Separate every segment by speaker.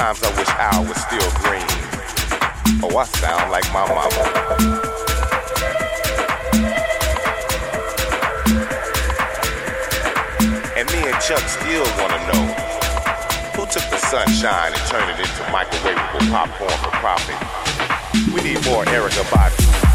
Speaker 1: Sometimes I wish I was still green. Oh, I sound like my mama. And me and Chuck still wanna know who took the sunshine and turned it into microwavable popcorn for profit. We
Speaker 2: need more Erykah Badu.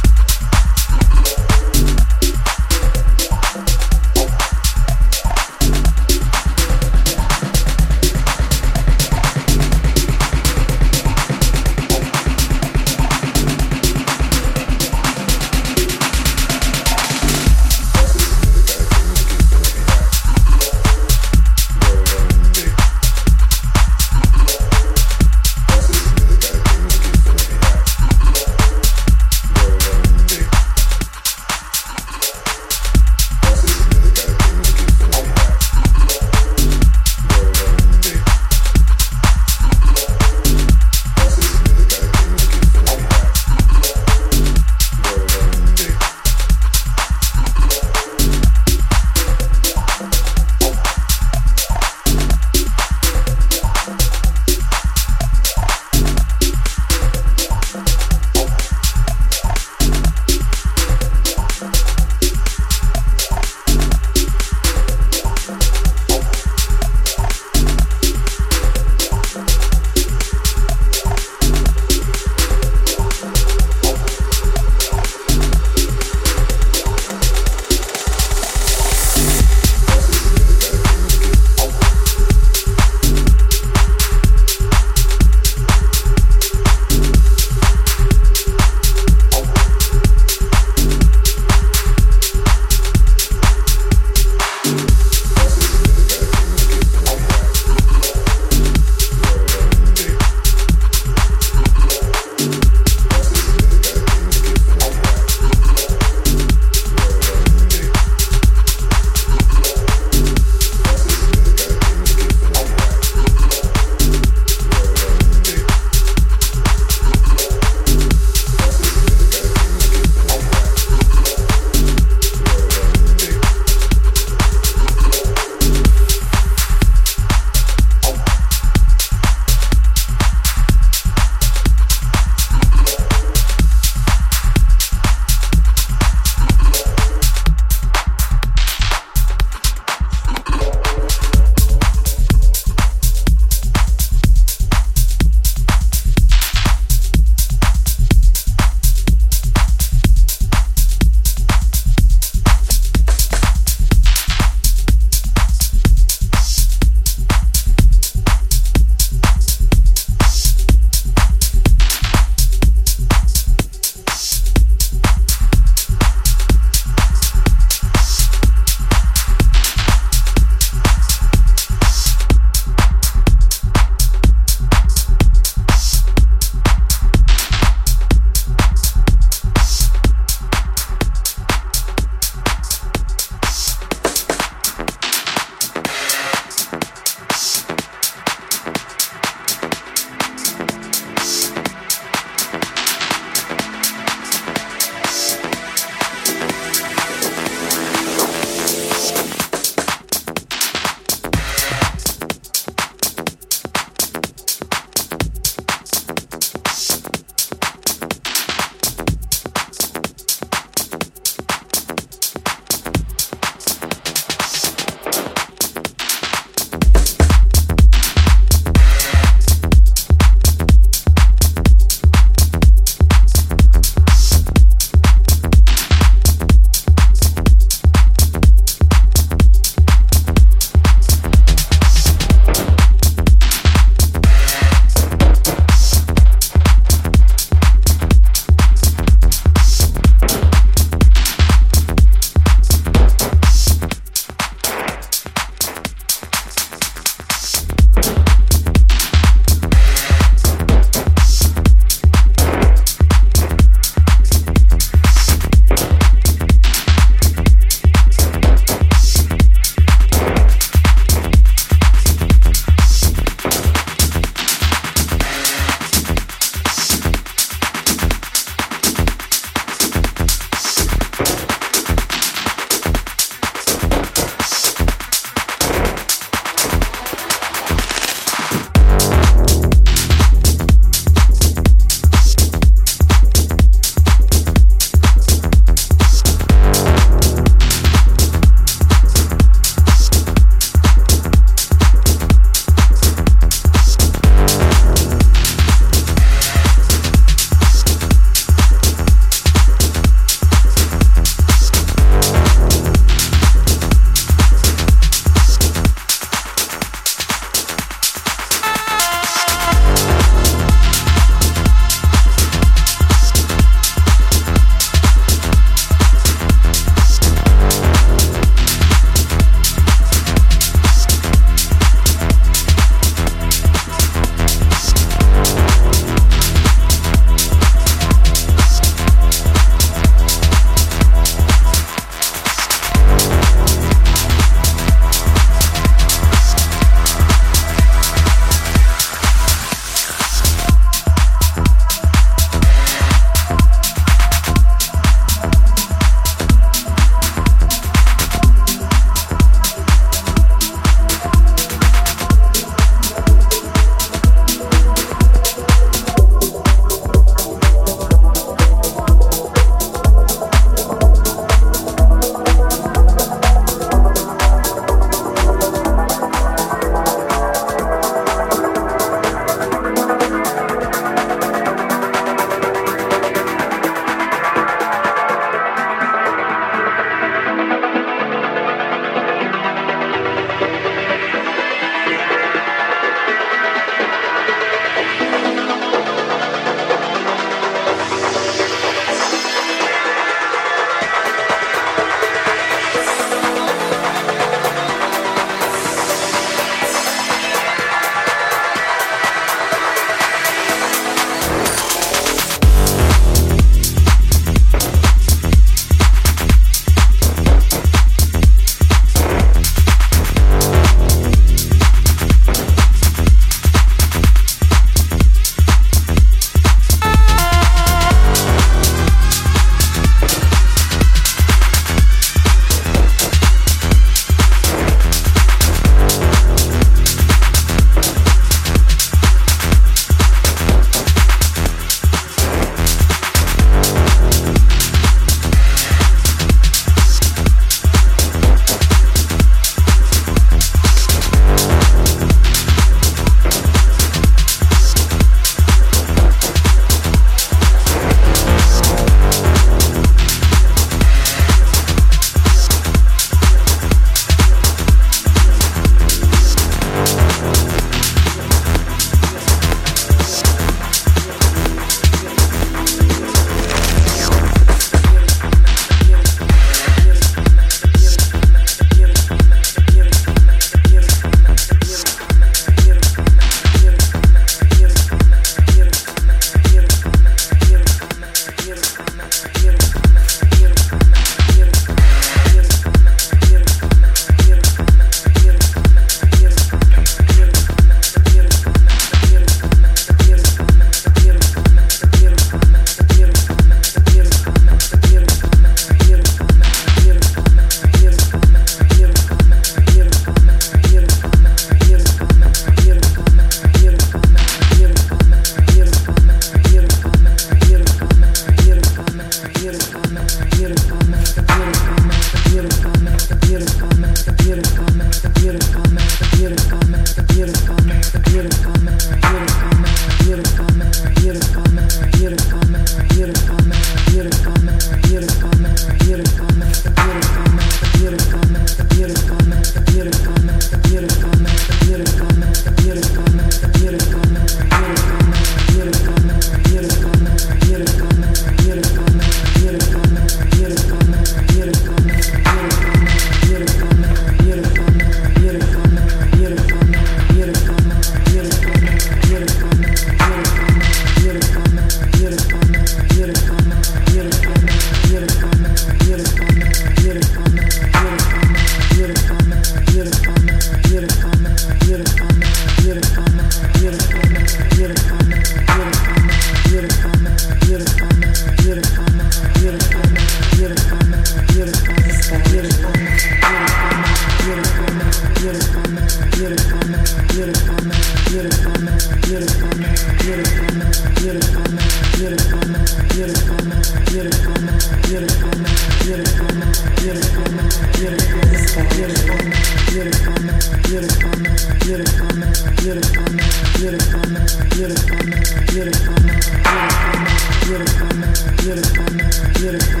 Speaker 2: beautiful memory, beautiful memory, beautiful memory, beautiful memory, beautiful memory, beautiful.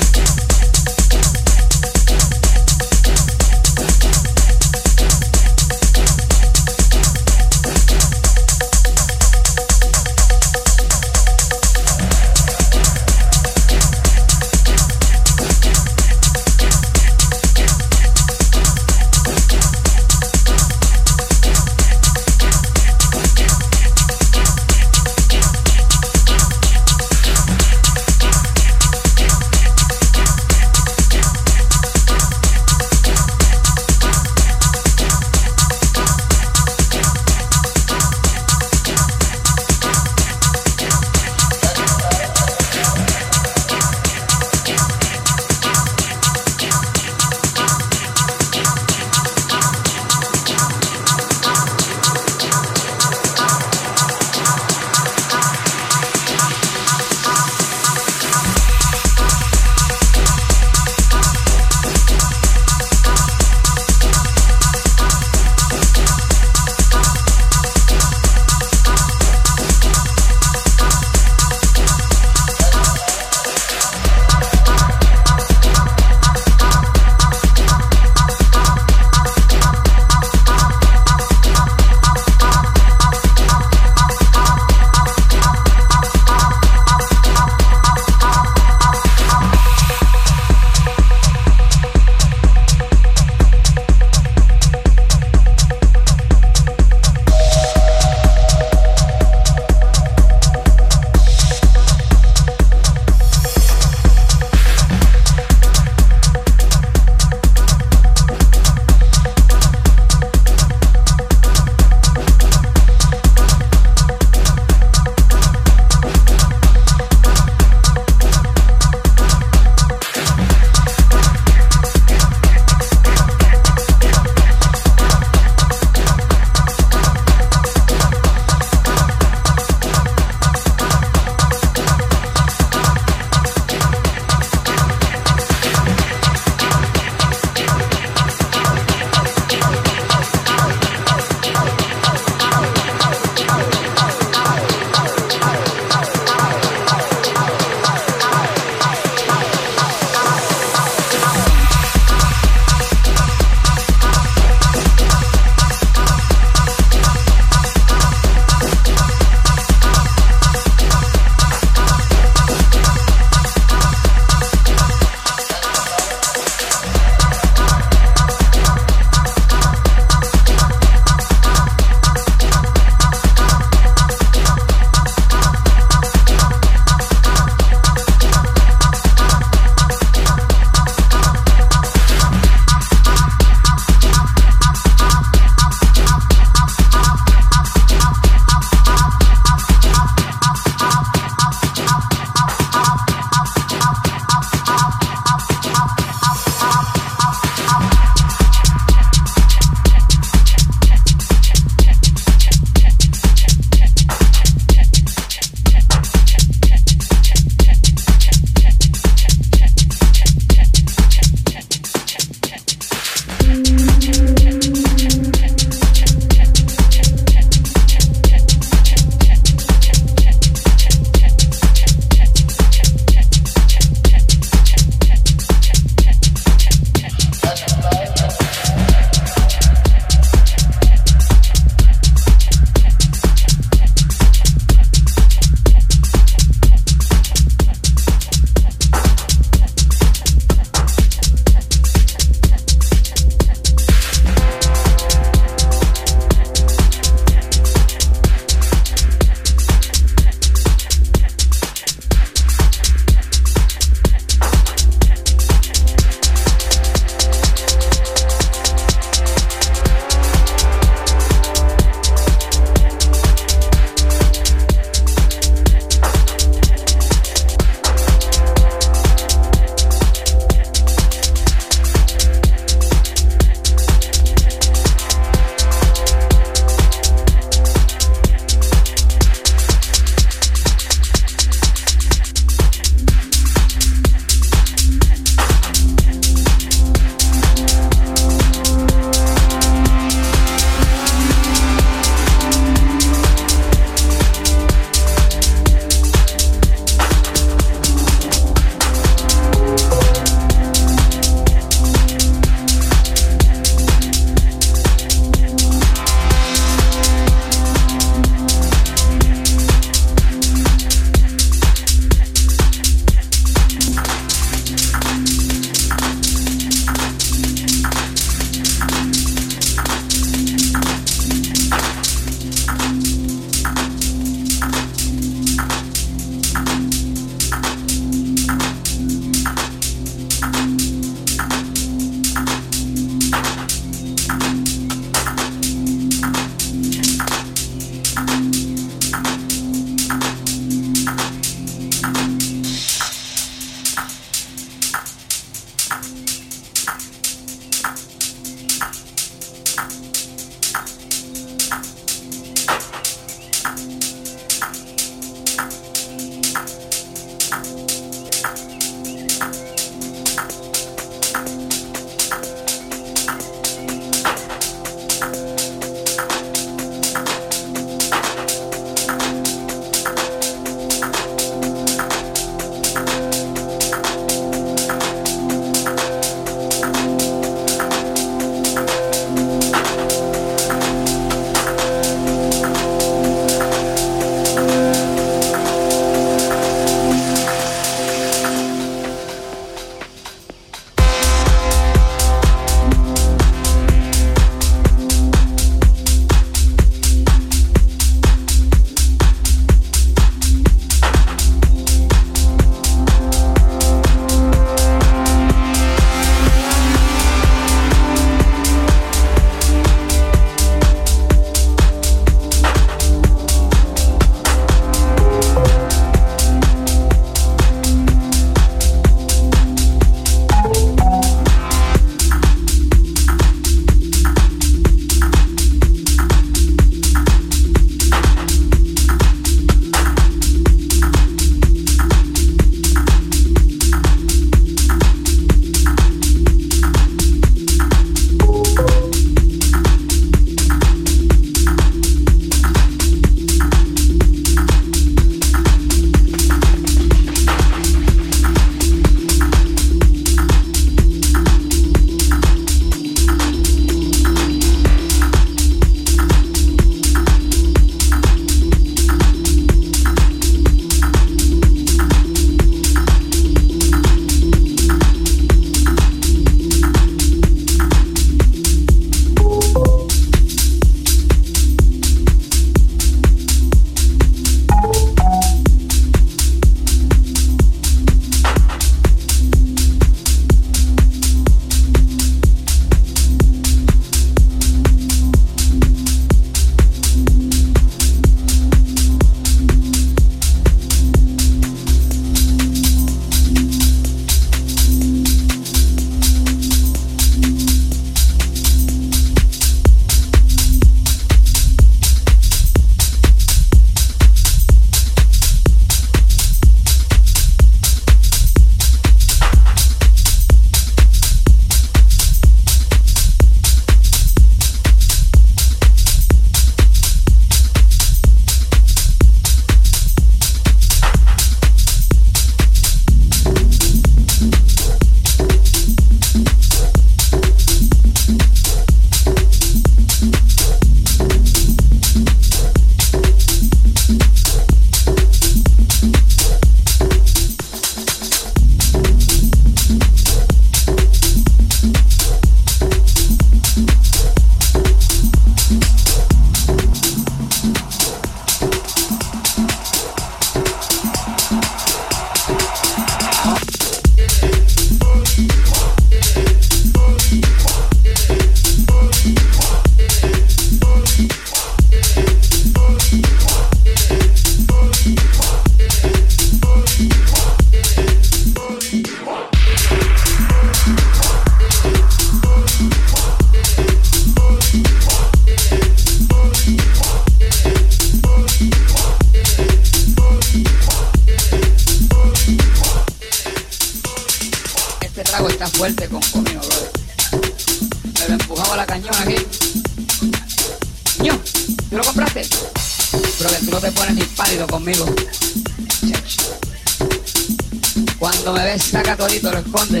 Speaker 2: Lo esconde.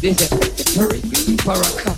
Speaker 2: Dice, perrito para acá, este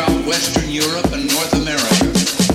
Speaker 2: throughout Western Europe and
Speaker 3: North America.